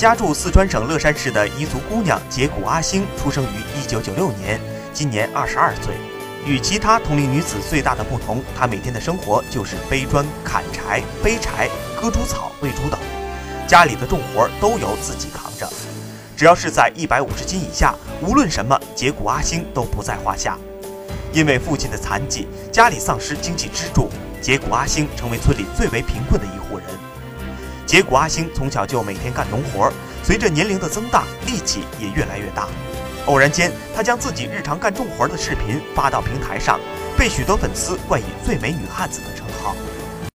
家住四川省乐山市的彝族姑娘杰古阿星，出生于1996年，今年22岁。与其他同龄女子最大的不同，她每天的生活就是背砖、砍柴、背柴、割猪草、喂猪等，家里的重活都由自己扛着。只要是在150斤以下，无论什么，杰古阿星都不在话下。因为父亲的残疾，家里丧失经济支柱，杰古阿星成为村里最为贫困的一户人。结果阿星从小就每天干农活，随着年龄的增大，力气也越来越大。偶然间，他将自己日常干重活的视频发到平台上，被许多粉丝冠以“最美女汉子”的称号。